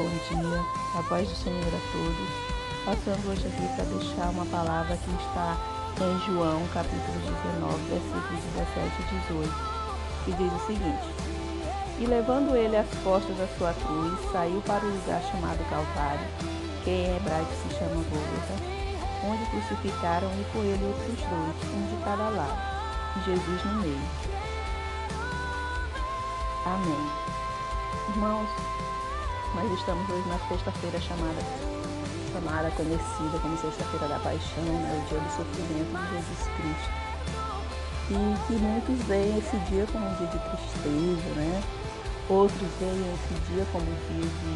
bom dia, a paz do Senhor a todos. Passando hoje aqui para deixar uma palavra que está em João, capítulo 19, versículos 17 e 18, que diz o seguinte: E levando ele as costas da sua cruz, saiu para o lugar chamado Calvário, que em hebraico se chama Gólgota, onde crucificaram e com ele outros dois, um de cada lado, e Jesus no meio. Amém. Irmãos, nós estamos hoje na sexta-feira chamada, chamada conhecida como Sexta-feira da Paixão, né, o dia do sofrimento de Jesus Cristo. E que muitos veem esse dia como um dia de tristeza, né? Outros veem esse dia como um dia de,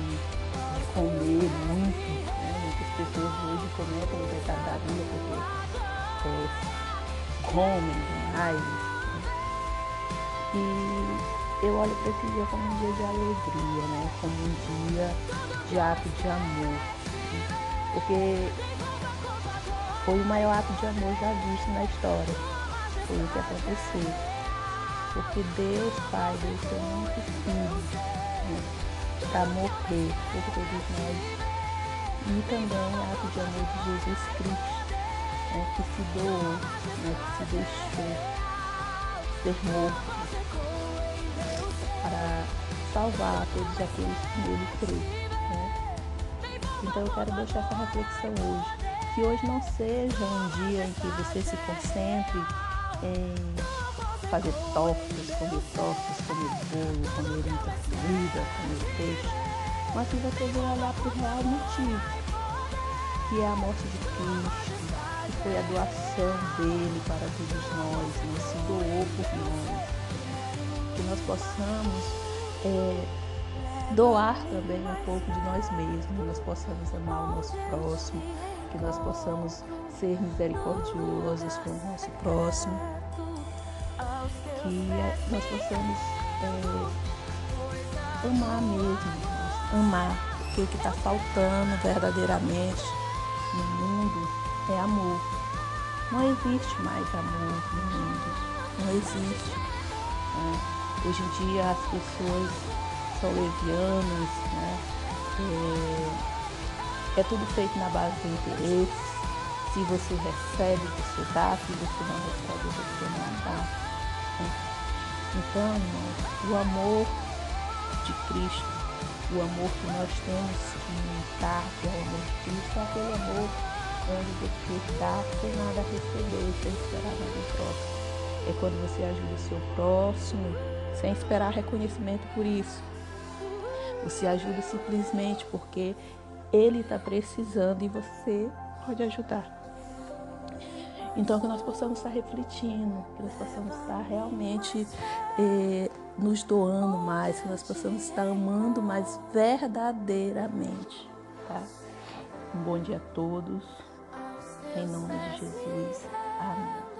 de comer muito. Né? Muitas pessoas hoje comentam o pecado da vida porque é, comem demais. Né? E eu olho para esse dia como um dia de alegria, né? Como um dia de ato de amor. Porque foi o maior ato de amor já visto na história. Foi o que aconteceu. Porque Deus, Pai, Deus seu único filho né? para morrer por todos nós. E também o ato de amor de Jesus Cristo, né? que se doou, né? que se deixou ser morto para salvar todos aqueles que nele creem. Né? Então eu quero deixar essa reflexão hoje. Que hoje não seja um dia em que você se concentre em fazer tortas, comer tortas, comer bolo, comer muita comida, comer peixe, mas que você venha olhar para o real motivo, que é a morte de Cristo, que foi a doação dele para todos nós, ele se doou por nós que nós possamos é, doar também um pouco de nós mesmos, que nós possamos amar o nosso próximo, que nós possamos ser misericordiosos com o nosso próximo, que é, nós possamos é, amar mesmo, amar, porque o que está faltando verdadeiramente no mundo é amor. Não existe mais amor no mundo, não existe. Né? Hoje em dia as pessoas são levianas, né? É, é tudo feito na base do interesse. Se você recebe, você dá. Se você não recebe, você não dá. Né? Então, o amor de Cristo, o amor que nós temos que imitar, que é o amor de Cristo, é aquele amor onde você dá sem nada receber, sem esperar nada em troca. É quando você ajuda o seu próximo sem esperar reconhecimento por isso. Você ajuda simplesmente porque ele está precisando e você pode ajudar. Então, que nós possamos estar refletindo, que nós possamos estar realmente eh, nos doando mais, que nós possamos estar amando mais verdadeiramente. Tá? Um bom dia a todos. Em nome de Jesus. Amém.